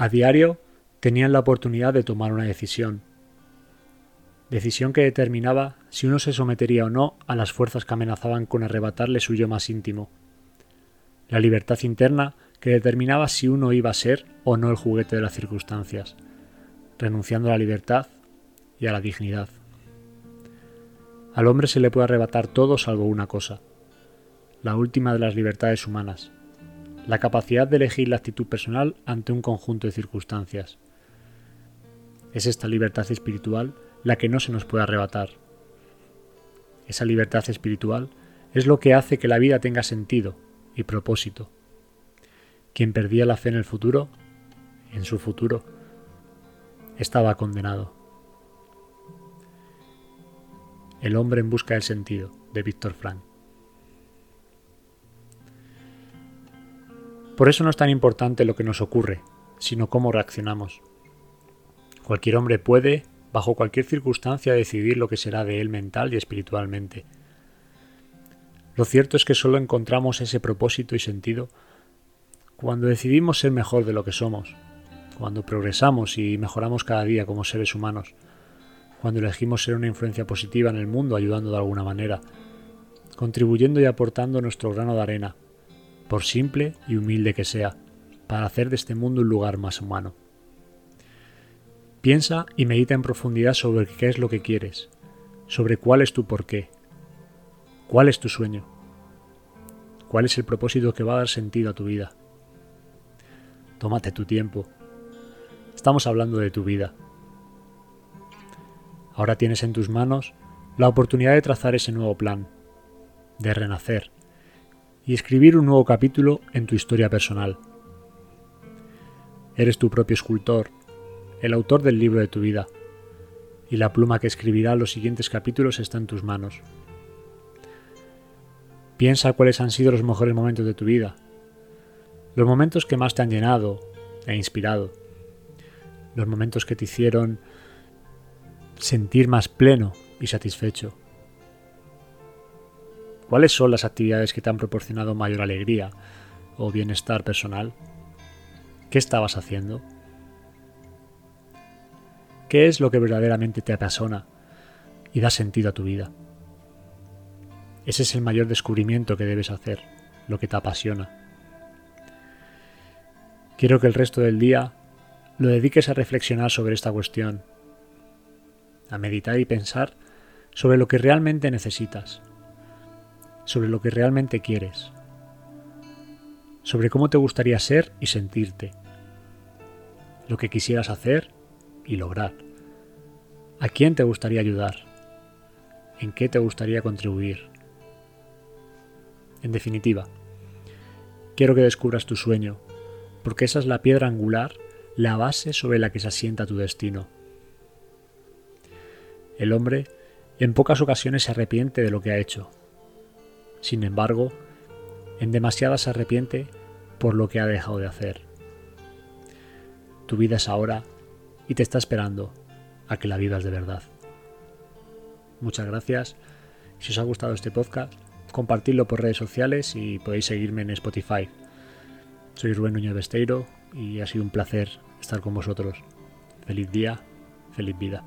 A diario tenían la oportunidad de tomar una decisión. Decisión que determinaba si uno se sometería o no a las fuerzas que amenazaban con arrebatarle su yo más íntimo. La libertad interna que determinaba si uno iba a ser o no el juguete de las circunstancias, renunciando a la libertad y a la dignidad. Al hombre se le puede arrebatar todo salvo una cosa, la última de las libertades humanas, la capacidad de elegir la actitud personal ante un conjunto de circunstancias. Es esta libertad espiritual la que no se nos puede arrebatar. Esa libertad espiritual es lo que hace que la vida tenga sentido y propósito. Quien perdía la fe en el futuro, en su futuro, estaba condenado. El hombre en busca del sentido, de Víctor Frank. Por eso no es tan importante lo que nos ocurre, sino cómo reaccionamos. Cualquier hombre puede, bajo cualquier circunstancia, decidir lo que será de él mental y espiritualmente. Lo cierto es que solo encontramos ese propósito y sentido cuando decidimos ser mejor de lo que somos, cuando progresamos y mejoramos cada día como seres humanos, cuando elegimos ser una influencia positiva en el mundo ayudando de alguna manera, contribuyendo y aportando nuestro grano de arena, por simple y humilde que sea, para hacer de este mundo un lugar más humano. Piensa y medita en profundidad sobre qué es lo que quieres, sobre cuál es tu porqué, cuál es tu sueño, cuál es el propósito que va a dar sentido a tu vida. Tómate tu tiempo. Estamos hablando de tu vida. Ahora tienes en tus manos la oportunidad de trazar ese nuevo plan, de renacer, y escribir un nuevo capítulo en tu historia personal. Eres tu propio escultor, el autor del libro de tu vida, y la pluma que escribirá los siguientes capítulos está en tus manos. Piensa cuáles han sido los mejores momentos de tu vida, los momentos que más te han llenado e inspirado, los momentos que te hicieron sentir más pleno y satisfecho. ¿Cuáles son las actividades que te han proporcionado mayor alegría o bienestar personal? ¿Qué estabas haciendo? ¿Qué es lo que verdaderamente te apasiona y da sentido a tu vida? Ese es el mayor descubrimiento que debes hacer, lo que te apasiona. Quiero que el resto del día lo dediques a reflexionar sobre esta cuestión, a meditar y pensar sobre lo que realmente necesitas sobre lo que realmente quieres, sobre cómo te gustaría ser y sentirte, lo que quisieras hacer y lograr, a quién te gustaría ayudar, en qué te gustaría contribuir. En definitiva, quiero que descubras tu sueño, porque esa es la piedra angular, la base sobre la que se asienta tu destino. El hombre en pocas ocasiones se arrepiente de lo que ha hecho, sin embargo, en demasiada se arrepiente por lo que ha dejado de hacer. Tu vida es ahora y te está esperando a que la vivas de verdad. Muchas gracias. Si os ha gustado este podcast, compartidlo por redes sociales y podéis seguirme en Spotify. Soy Rubén Núñez Besteiro y ha sido un placer estar con vosotros. Feliz día, feliz vida.